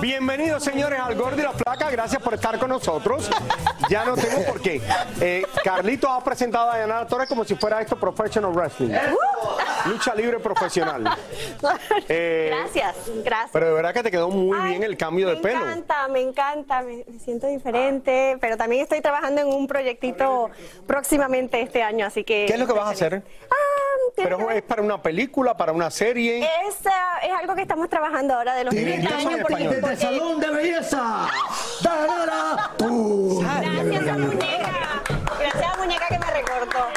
Bienvenidos señores al Gordo y la Flaca, gracias por estar con nosotros. Ya no tengo por qué. Eh, Carlito ha presentado a Diana Torres como si fuera esto professional wrestling. Lucha libre profesional. Eh, Gracias, gracias. Pero de verdad que te quedó muy Ay, bien el cambio de pelo. Me encanta, me encanta, me, me siento diferente, pero también estoy trabajando en un proyectito próximamente este año, así que... ¿Qué es lo que vas a hacer? Ah, tiene que Pero ver- es para una película, para una serie. es, ah, es algo que estamos trabajando ahora de los 30 años. Porque, porque- salón de belleza. Gracias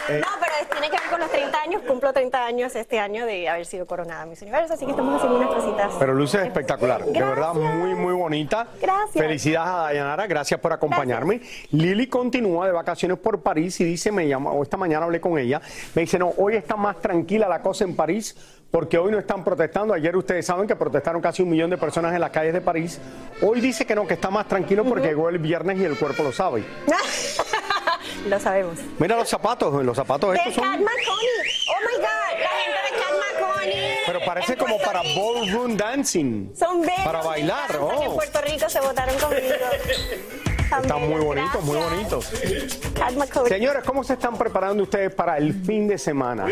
Eh. No, pero tiene que ver con los 30 años, cumplo 30 años este año de haber sido coronada Miss Universo, así que estamos haciendo unas cositas. Pero luce espectacular, de verdad Gracias. muy muy bonita. Gracias. Felicidades a Dayanara, gracias por acompañarme. Lili continúa de vacaciones por París y dice, me llama, o esta mañana hablé con ella, me dice, no, hoy está más tranquila la cosa en París porque hoy no están protestando. Ayer ustedes saben que protestaron casi un millón de personas en las calles de París. Hoy dice que no, que está más tranquilo porque llegó el viernes y el cuerpo lo sabe. Lo sabemos. Mira los zapatos, los zapatos De estos Cat son... McConaughey. Oh my God, la gente de Cat McConaughey. Pero parece En como Puerto para Rico. ballroom dancing. Son bellos. Para me bailar, encantan. En oh. Puerto Rico se votaron conmigo. Están muy bonitos, muy bonitos. Cat. Señores, ¿cómo se están preparando ustedes para el fin de semana?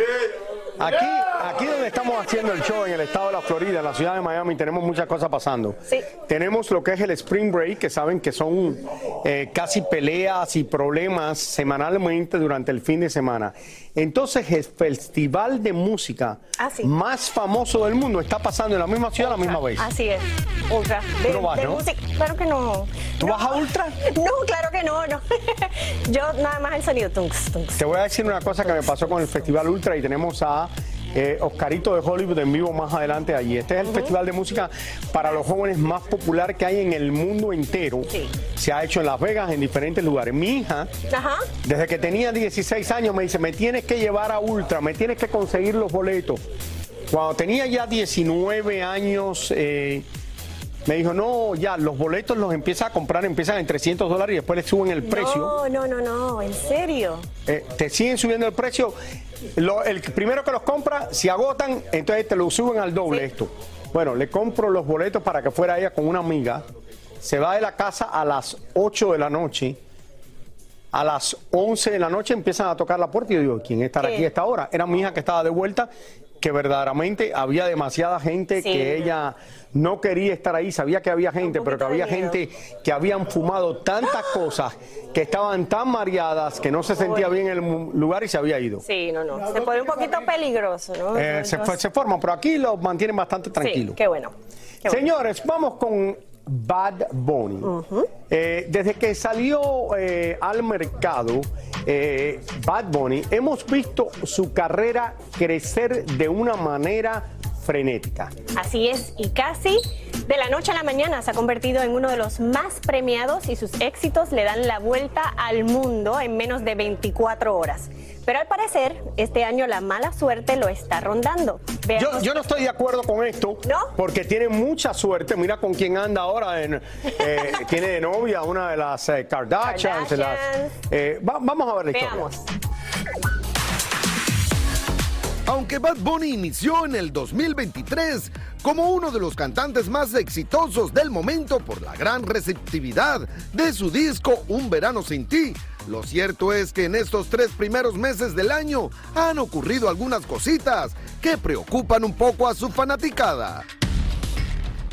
Aquí, aquí donde estamos haciendo el show en el estado de la Florida, en la ciudad de Miami, tenemos muchas cosas pasando. Sí. Tenemos lo que es el Spring Break, que saben que son eh, casi peleas y problemas semanalmente durante el fin de semana. Entonces, el festival de música Ah, sí. más famoso del mundo está pasando en la misma ciudad a la misma vez. Así es. Ultra. De, Tú no vas, de ¿no? música. Claro que no. ¿Tú No. vas a Ultra? No, claro que no, no. Yo nada más el sonido. Tunks, tunks. Te voy a decir una cosa que me pasó con el Festival Ultra y tenemos a eh, Oscarito de Hollywood en vivo más adelante allí. Este es el festival de música para los jóvenes más popular que hay en el mundo entero. Sí. Se ha hecho en Las Vegas, en diferentes lugares. Mi hija, Ajá. desde que tenía 16 años, me dice, me tienes que llevar a Ultra, me tienes que conseguir los boletos. Cuando tenía ya 19 años... eh, me dijo, no, ya, los boletos los empieza a comprar, empiezan en 300 dólares y después le suben el precio. No, no, no, no. ¿En serio? Eh, te siguen subiendo el precio. Lo- el primero que los compra, si agotan, entonces te lo suben al doble Sí. esto. Bueno, le compro los boletos para que fuera ella con una amiga. Se va de la casa a las 8 de la noche. A las 11 de la noche empiezan a tocar la puerta y yo digo, ¿quién estará ¿Qué? aquí a esta hora? Era mi hija que estaba de vuelta, que verdaderamente había demasiada gente Sí. que ella no quería estar ahí, sabía que había gente, pero que había gente que habían fumado tantas cosas, que estaban tan mareadas, que no se sentía bien en el lugar y se había ido. Sí, no, no. Se pone un poquito peligroso, ¿no? Eh, se, se forman, pero aquí los mantienen bastante tranquilos. Sí, qué bueno. Qué bueno. Señores, vamos con Bad Bunny. Eh, desde que salió eh, al mercado eh, Bad Bunny, hemos visto su carrera crecer de una manera frenética. Así es, y casi De la noche a la mañana se ha convertido en uno de los más premiados y sus éxitos le dan la vuelta al mundo en menos de 24 horas. Pero al parecer, este año la mala suerte lo está rondando. Yo, Veamos- yo no estoy de acuerdo con esto, ¿No? porque tiene mucha suerte. Mira con quién anda ahora. En, eh, tiene de novia una de las eh, Kardashians. las- eh, va- vamos a ver la historia. Aunque Bad Bunny inició en el 2023 como uno de los cantantes más exitosos del momento por la gran receptividad de su disco Un Verano Sin Ti, lo cierto es que en estos tres primeros meses del año han ocurrido algunas cositas que preocupan un poco a su fanaticada.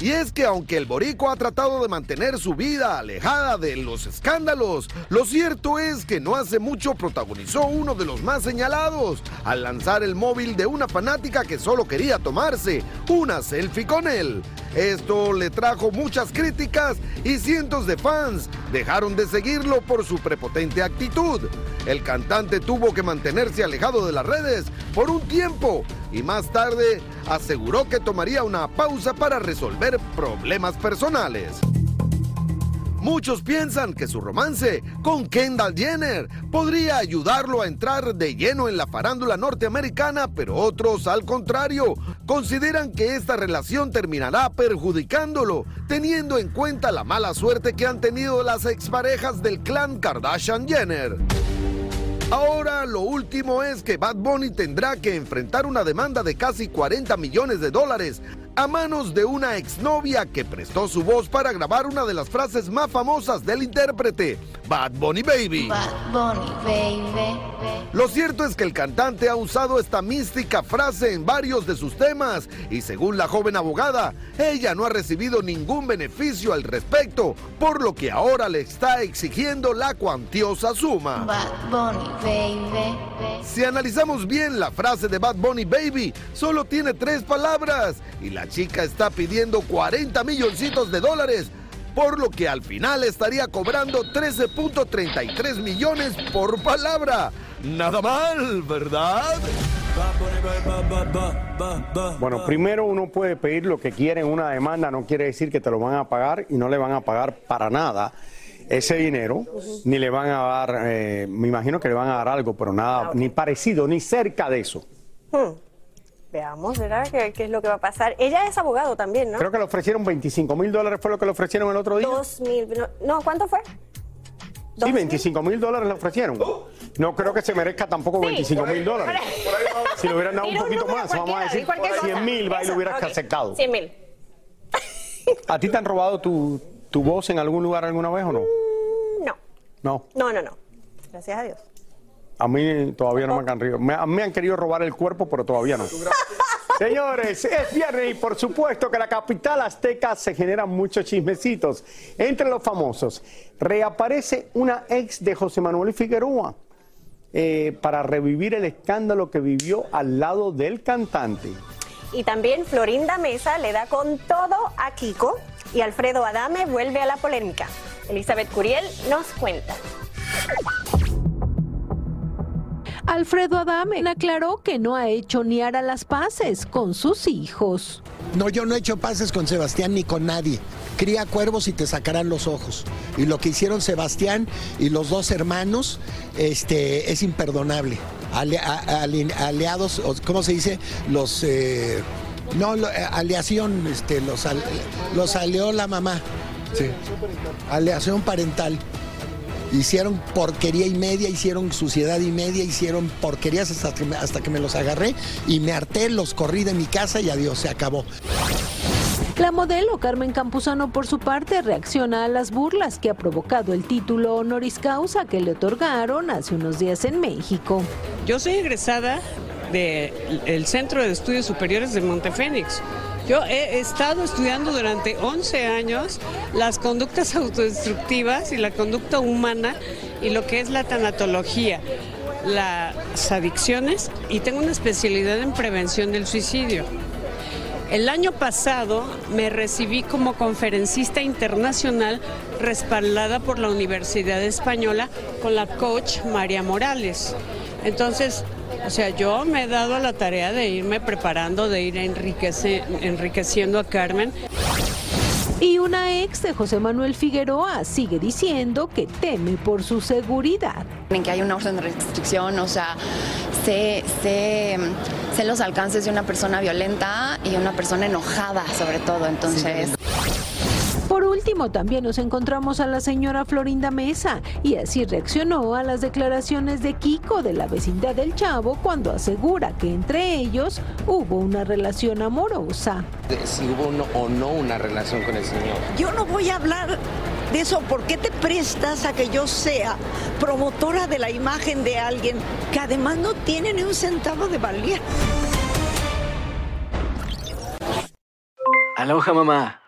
Y es que aunque el Borico ha tratado de mantener su vida alejada de los escándalos, lo cierto es que no hace mucho protagonizó uno de los más señalados al lanzar el móvil de una fanática que solo quería tomarse una selfie con él. Esto le trajo muchas críticas y cientos de fans dejaron de seguirlo por su prepotente actitud. El cantante tuvo que mantenerse alejado de las redes por un tiempo y más tarde aseguró que tomaría una pausa para resolver problemas personales. Muchos piensan que su romance con Kendall Jenner podría ayudarlo a entrar de lleno en la farándula norteamericana, pero otros, al contrario, consideran que esta relación terminará perjudicándolo, teniendo en cuenta la mala suerte que han tenido las exparejas del clan Kardashian Jenner. Ahora lo último es que Bad Bunny tendrá que enfrentar una demanda de casi 40 millones de dólares a manos de una exnovia que prestó su voz para grabar una de las frases más famosas del intérprete, Bad Bunny Baby. Bad Bunny, baby. Lo cierto es que el cantante ha usado esta mística frase en varios de sus temas y según la joven abogada, ella no ha recibido ningún beneficio al respecto, por lo que ahora le está exigiendo la cuantiosa suma. Bad Bunny, baby. Si analizamos bien la frase de Bad Bunny Baby, solo tiene tres palabras y la chica está pidiendo 40 milloncitos de dólares, por lo que al final estaría cobrando 13.33 millones por palabra. Nada mal, ¿verdad? Bueno, primero uno puede pedir lo que quiere en una demanda, no quiere decir que te lo van a pagar y no le van a pagar para nada ese dinero, ni le van a dar, eh, me imagino que le van a dar algo, pero nada, ni parecido, ni cerca de eso. Hmm. Veamos, ¿verdad? ¿Qué, qué es lo que va a pasar? Ella es abogado también, ¿no? Creo que le ofrecieron 25 mil dólares, fue lo que le ofrecieron el otro día. Dos mil. No, no, ¿cuánto fue? Sí, 25 mil dólares le ofrecieron. No creo que se merezca tampoco Sí. 25 mil dólares. Si le hubieran dado un poquito más, vamos a decir di cualquier cosa. 100 mil, va y lo hubieras ok. aceptado. 100 mil. ¿A ti te han robado tu, tu voz en algún lugar alguna vez o no? No, No, no, no, no. Gracias a Dios. A mí todavía no me han querido. Me, han querido robar el cuerpo, pero todavía no. Señores, es viernes y por supuesto que en la capital azteca se generan muchos chismecitos. Entre los famosos, reaparece una ex de José Manuel Figueroa eh, para revivir el escándalo que vivió al lado del cantante. Y también Florinda Mesa le da con todo a Kiko y Alfredo Adame vuelve a la polémica. Elizabeth Curiel nos cuenta. Alfredo Adame aclaró que no ha hecho ni hará las paces con sus hijos. No, yo no he hecho pases con Sebastián ni con nadie. Cría cuervos y te sacarán los ojos. Y lo que hicieron Sebastián y los dos hermanos este, es imperdonable. Ale- ale- aliados, ¿cómo se dice? Los... eh, no, eh, aleación, este, los, al- los alió la mamá. Sí. Aleación parental. Hicieron porquería y media, hicieron suciedad y media, hicieron porquerías hasta que me, hasta que me los agarré y me harté, los corrí de mi casa y adiós, se acabó. La modelo Carmen Campuzano, por su parte, reacciona a las burlas que ha provocado el título honoris causa que le otorgaron hace unos días en México. Yo soy egresada del Centro de Estudios Superiores de Montefénix. Yo he estado estudiando durante 11 años las conductas autodestructivas y la conducta humana y lo que es la tanatología, las adicciones y tengo una especialidad en prevención del suicidio. El año pasado me recibí como conferencista internacional respaldada por la Universidad Española con la coach María Morales. Entonces, o sea, yo me he dado a la tarea de irme preparando, de ir enriquece- enriqueciendo a Carmen. Y una ex de José Manuel Figueroa sigue diciendo que teme por su seguridad. En que hay una orden de restricción, o sea, sé, sé, sé los alcances de una persona violenta y una persona enojada sobre todo, entonces... último, también nos encontramos a la señora Florinda Mesa y así reaccionó a las declaraciones de Kiko de la vecindad del Chavo cuando asegura que entre ellos hubo una relación amorosa. de si hubo uno o no una relación con el señor. Yo no voy a hablar de eso. ¿Por qué te prestas a que yo sea promotora de la imagen de alguien que además no tiene ni un centavo de valía? Aloha mamá.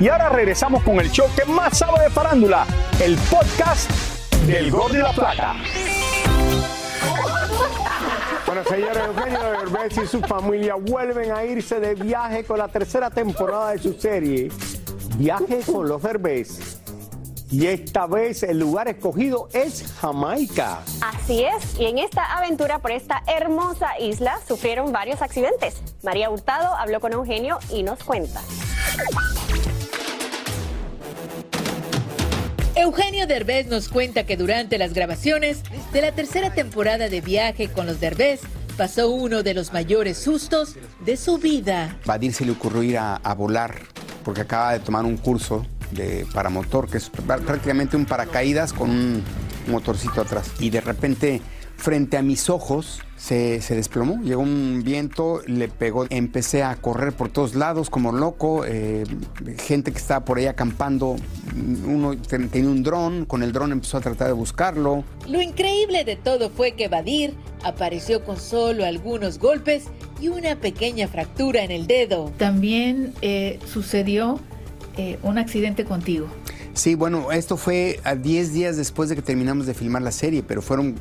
Y ahora regresamos con el show que más sabe de farándula, el podcast del Gordo y la Plata. Bueno, señores, Eugenio Derbez y su familia vuelven a irse de viaje con la tercera temporada de su serie, Viaje con los Derbez. Y esta vez el lugar escogido es Jamaica. Así es, y en esta aventura por esta hermosa isla sufrieron varios accidentes. María Hurtado habló con Eugenio y nos cuenta. Eugenio Derbez nos cuenta que durante las grabaciones de la tercera temporada de Viaje con los Derbez pasó uno de los mayores sustos de su vida. Badir se le ocurrió ir a, a volar porque acaba de tomar un curso de paramotor, que es pr- prácticamente un paracaídas con un motorcito atrás. Y de repente, frente a mis ojos, se, se desplomó. Llegó un viento, le pegó. Empecé a correr por todos lados como loco. eh, gente que estaba por ahí acampando. Uno ten- tenía un dron, con el dron empezó a tratar de buscarlo. Lo increíble de todo fue que Badir apareció con solo algunos golpes y una pequeña fractura en el dedo. También eh, sucedió eh, un accidente contigo. Sí, bueno, esto fue a 10 días después de que terminamos de filmar la serie, pero fueron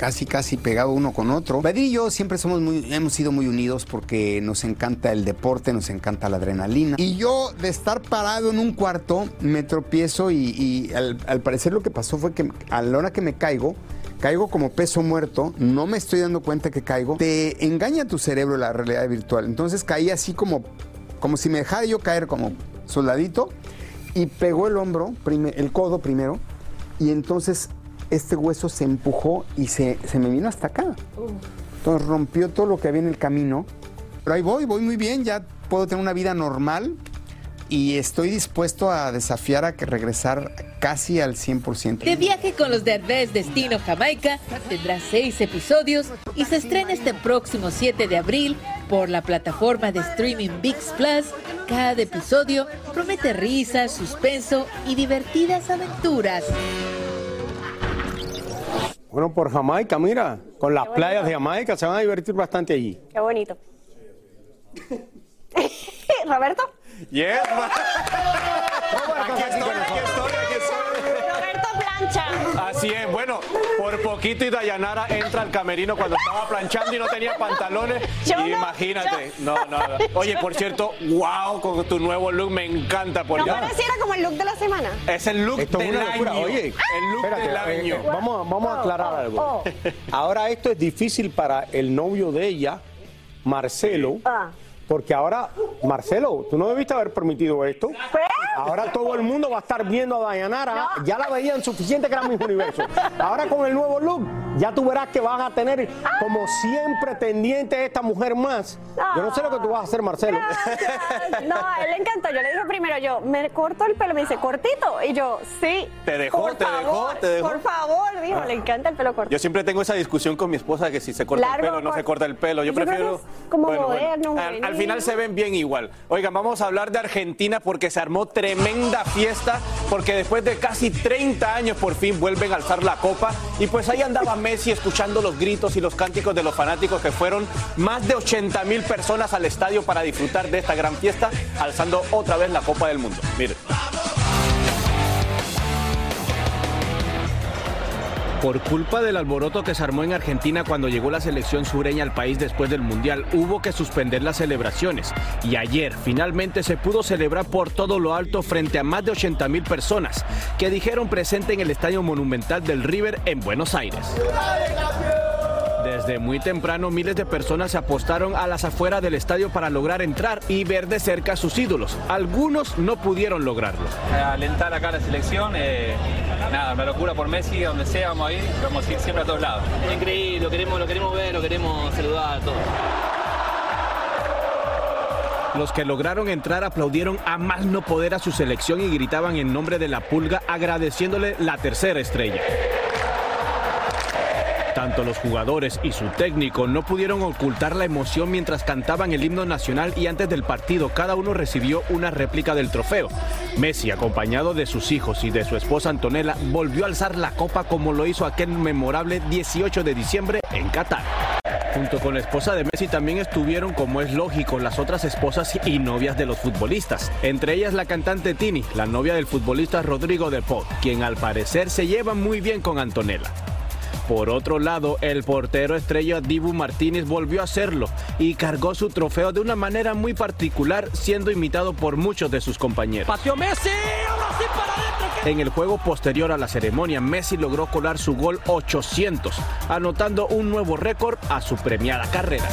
casi, casi pegados uno con otro. Badir y yo siempre somos muy, hemos sido muy unidos porque nos encanta el deporte, nos encanta la adrenalina. Y yo, de estar parado en un cuarto, me tropiezo y, y al, parecer lo que pasó fue que a la hora que me caigo, caigo como peso muerto, no me estoy dando cuenta que caigo, te engaña tu cerebro la realidad virtual. Entonces caí así como, como si me dejara yo caer como soldadito y pegó el hombro, el codo primero, y entonces este hueso se empujó y se, se me vino hasta acá. Entonces rompió todo lo que había en el camino. Pero ahí voy, voy muy bien, ya puedo tener una vida normal y estoy dispuesto a desafiar a que regresar casi al 100%. De viaje con los Derbez Destino Jamaica tendrá seis episodios y se estrena este próximo 7 de abril por la plataforma de streaming VIX Plus. Cada episodio promete risas, suspenso y divertidas aventuras. Bueno, por Jamaica, mira, con las playas de Jamaica se van a divertir bastante allí. Qué bonito. Roberto. Yes, Aquí estoy, aquí estoy, aquí estoy. Roberto Plancha. Así es, bueno, por poquito y Dayanara entra al camerino cuando estaba planchando y no tenía pantalones. Yo no, Imagínate. No, no, no. Oye, por cierto, wow, con tu nuevo look me encanta. Por ¿No ya. pareciera como el look de la semana? Es el look Esto es del una locura. año. Oye, el look espérate, del eh, año. eh, vamos, a- vamos a aclarar algo. oh. Ahora esto es difícil para el novio de ella, Marcelo, Ah. porque ahora, Marcelo, tú no debiste haber permitido esto. Ahora todo el mundo va a estar viendo a Dayanara. Ya la veían suficiente que era Miss Universo. Ahora con el nuevo look, ya tú verás que vas a tener como 100 pretendientes esta mujer más. Yo no sé lo que tú vas a hacer, Marcelo. No, a él le encantó. Yo le dije primero, yo, me corto el pelo. Me dice, ¿cortito? Y yo, sí. Te dejó, por te dejó, te dejó. Por favor, dijo, Ah. le encanta el pelo corto. Yo siempre tengo esa discusión con mi esposa que si se corta Largo el pelo o no se corta el pelo. Yo, Yo creo prefiero. que es como moderno, Al, al juvenil. final se ven bien igual. Oigan, vamos a hablar de Argentina porque se armó tremenda fiesta porque después de casi 30 años por fin vuelven a alzar la copa y pues ahí andaba Messi escuchando los gritos y los cánticos de los fanáticos que fueron más de 80 mil personas al estadio para disfrutar de esta gran fiesta alzando otra vez la Copa del Mundo. Miren. Por culpa del alboroto que se armó en Argentina cuando llegó la selección sureña al país después del Mundial, hubo que suspender las celebraciones. Y ayer finalmente se pudo celebrar por todo lo alto frente a más de 80 mil personas que dijeron presente en el Estadio Monumental del River en Buenos Aires. Desde muy temprano miles de personas se apostaron a las afueras del estadio para lograr entrar y ver de cerca a sus ídolos. Algunos no pudieron lograrlo. alentar acá a la selección. eh, nada, una locura por Messi, donde sea, vamos a ir, vamos a ir siempre a todos lados. Increíble, lo queremos, lo queremos ver, lo queremos saludar a todos. Los que lograron entrar aplaudieron a más no poder a su selección y gritaban en nombre de la pulga agradeciéndole la tercera estrella. Tanto los jugadores y su técnico no pudieron ocultar la emoción mientras cantaban el himno nacional y antes del partido cada uno recibió una réplica del trofeo. Messi, acompañado de sus hijos y de su esposa Antonella, volvió a alzar la copa como lo hizo aquel memorable 18 de diciembre en Qatar. Junto con la esposa de Messi también estuvieron, como es lógico, las otras esposas y novias de los futbolistas. Entre ellas la cantante Tini, la novia del futbolista Rodrigo de Pol, quien al parecer se lleva muy bien con Antonella. Por otro lado, el portero estrella Dibu Martínez volvió a hacerlo y cargó su trofeo de una manera muy particular, siendo imitado por muchos de sus compañeros. ¡Pateó Messi! ¡Ahora sí para adentro! En el juego posterior a la ceremonia, Messi logró colar su gol 800, anotando un nuevo récord a su premiada carrera.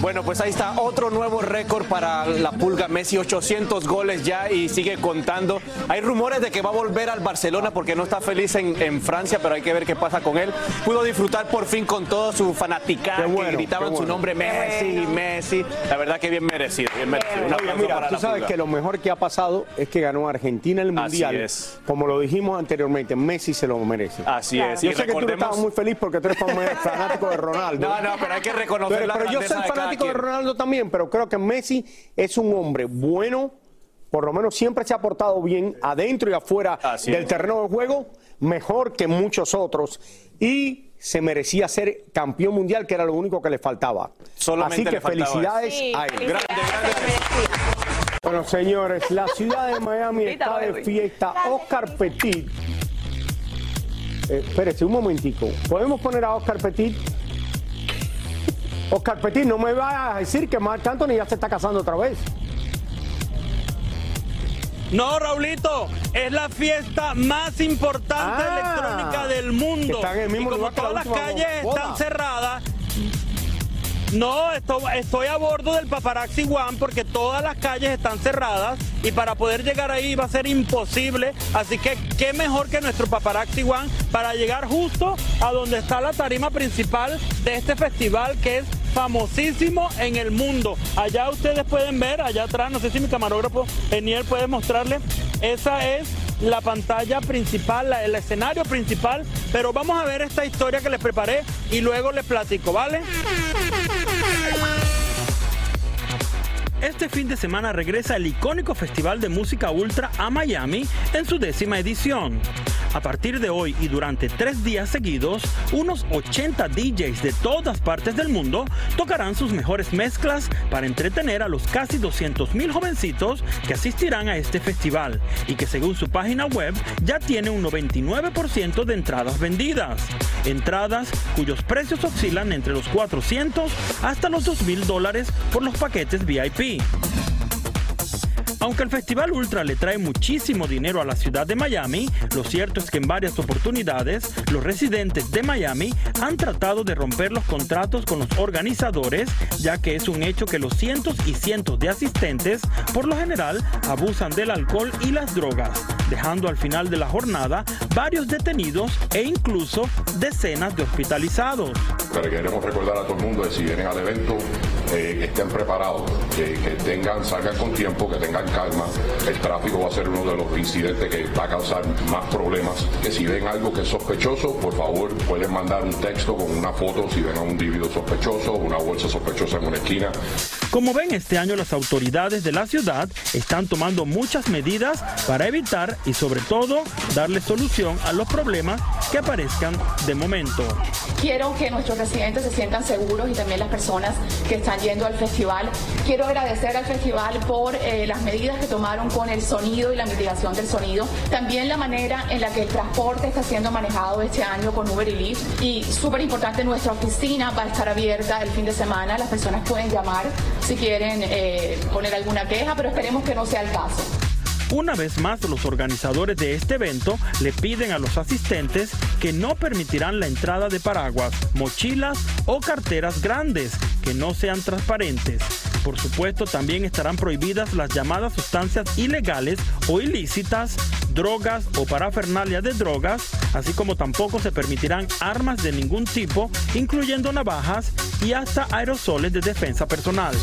Bueno, pues ahí está otro nuevo récord para la Pulga Messi, 800 goles ya y sigue contando. Hay rumores de que va a volver al Barcelona porque no está feliz en, en Francia, pero hay que ver qué pasa con él. Pudo disfrutar por fin con toda su fanaticada bueno, que gritaban su nombre Messi, Messi. La verdad que bien merecido, bien merecido. Un Oiga, aplauso mira, para tú la sabes Pulga. que lo mejor que ha pasado es que ganó Argentina el Mundial. es. Como lo dijimos anteriormente, Messi se lo merece. Así es. Yo Y sé que tú estabas muy feliz porque tú eres fan- fanático de Ronaldo. No, no, pero hay que reconocer Pero, la pero yo grandeza soy fanático de. Ronaldo también, pero creo que Messi es un hombre bueno, por lo menos siempre se ha portado bien adentro y afuera Así del es. terreno de juego, mejor que muchos otros. Y se merecía ser campeón mundial, que era lo único que le faltaba. Solamente Así que felicidades a él. Bueno, señores, la ciudad de Miami está de fiesta. Oscar Petit. Eh, espérese un momentico. ¿Podemos poner a Oscar Petit? Oscar Petit, no me va a decir que Marc Anthony ya se está casando otra vez. No, Raulito, es la fiesta más importante Ah, electrónica del mundo. que está en el mismo y como la todas las calles boda. están cerradas, no, esto- estoy a bordo del Paparazzi One porque todas las calles están cerradas y para poder llegar ahí va a ser imposible. Así que qué mejor que nuestro Paparazzi One para llegar justo a donde está la tarima principal de este festival que es famosísimo en el mundo. Allá ustedes pueden ver, allá atrás, no sé si mi camarógrafo Eniel puede mostrarle, esa es la pantalla principal, el escenario principal, pero vamos a ver esta historia que les preparé y luego les platico, ¿vale? Este fin de semana regresa el icónico Festival de Música Ultra a Miami en su décima edición. A partir de hoy y durante tres días seguidos, unos 80 DJs de todas partes del mundo tocarán sus mejores mezclas para entretener a los casi 200 mil jovencitos que asistirán a este festival y que según su página web ya tiene un 99% de entradas vendidas. Entradas cuyos precios oscilan entre los 400 hasta los 2 mil dólares por los paquetes VIP. Aunque el Festival Ultra le trae muchísimo dinero a la ciudad de Miami, lo cierto es que en varias oportunidades los residentes de Miami han tratado de romper los contratos con los organizadores, ya que es un hecho que los cientos y cientos de asistentes, por lo general, abusan del alcohol y las drogas, dejando al final de la jornada varios detenidos e incluso decenas de hospitalizados. Pero queremos recordar a todo el mundo que si vienen al evento, eh, que estén preparados, que, que tengan, salgan con tiempo, que tengan calma. El tráfico va a ser uno de los incidentes que va a causar más problemas. Que si ven algo que es sospechoso, por favor pueden mandar un texto con una foto si ven a un individuo sospechoso, una bolsa sospechosa en una esquina. Como ven, este año las autoridades de la ciudad están tomando muchas medidas para evitar y sobre todo darle solución a los problemas que aparezcan de momento. Quiero que nuestros residentes se sientan seguros y también las personas que están yendo al festival. Quiero agradecer al festival por eh, las medidas que tomaron con el sonido y la mitigación del sonido. También la manera en la que el transporte está siendo manejado este año con Uber y Lyft. Y súper importante, nuestra oficina va a estar abierta el fin de semana. Las personas pueden llamar si quieren eh, poner alguna queja, pero esperemos que no sea el caso. Una vez más, los organizadores de este evento le piden a los asistentes que no permitirán la entrada de paraguas, mochilas o carteras grandes que no sean transparentes. Por supuesto, también estarán prohibidas las llamadas sustancias ilegales o ilícitas, drogas o parafernalia de drogas, así como tampoco se permitirán armas de ningún tipo, incluyendo navajas y hasta aerosoles de defensa personal.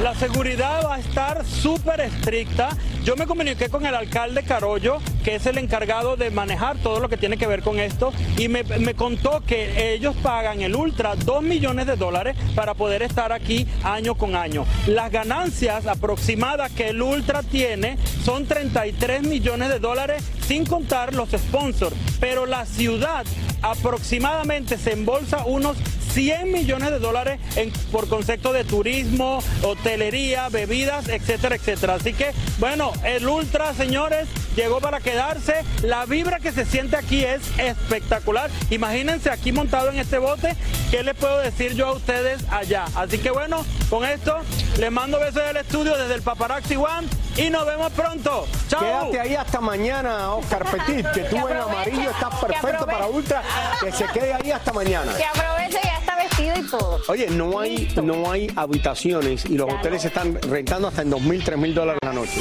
La seguridad va a estar súper estricta. Yo me comuniqué con el alcalde Carollo, que es el encargado de manejar todo lo que tiene que ver con esto, y me, contó que ellos pagan el Ultra 2 millones de dólares para poder estar aquí año con año. Las ganancias aproximadas que el Ultra tiene son 33 millones de dólares sin contar los sponsors, pero la ciudad aproximadamente se embolsa unos 100 millones de dólares en- por concepto de turismo, hotelería, bebidas, etcétera, etcétera. Así que, bueno, el Ultra, señores, llegó para quedarse. La vibra que se siente aquí es espectacular. Imagínense aquí montado en este bote, ¿qué les puedo decir yo a ustedes allá? Así que, bueno, con esto les mando besos del estudio desde el Paparazzi One y nos vemos pronto. Chao. Quédate ahí hasta mañana, Oscar Petit, que tú en amarillo estás perfecto para Ultra, que se quede ahí hasta mañana. Que aproveche, ya está vestido y todo. Oye, no hay, no hay habitaciones y los hoteles se están rentando hasta en 2 mil, 3 mil dólares la noche.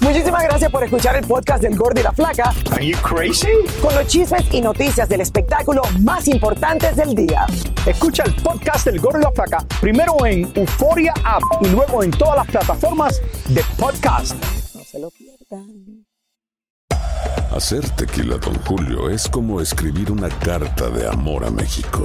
Muchísimas gracias por escuchar el podcast del Gordo y la Flaca. Are you crazy? Con los chismes y noticias del espectáculo más importantes del día. Escucha el podcast del Gordo y la Flaca primero en Euforia App y luego en todas las plataformas de podcast. No se lo pierdan. Hacer tequila, Don Julio, es como escribir una carta de amor a México.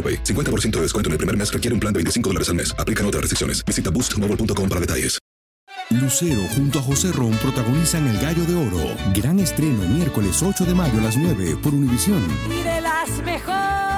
AroPay. 50% de descuento en el primer mes requiere un plan de 25 dólares al mes. Aplican otras restricciones. Visita boostmobile.com para detalles. Lucero junto a José Ron protagonizan El Gallo de Oro. Gran estreno miércoles 8 de mayo a las 9 por Univisión. y de las mejores.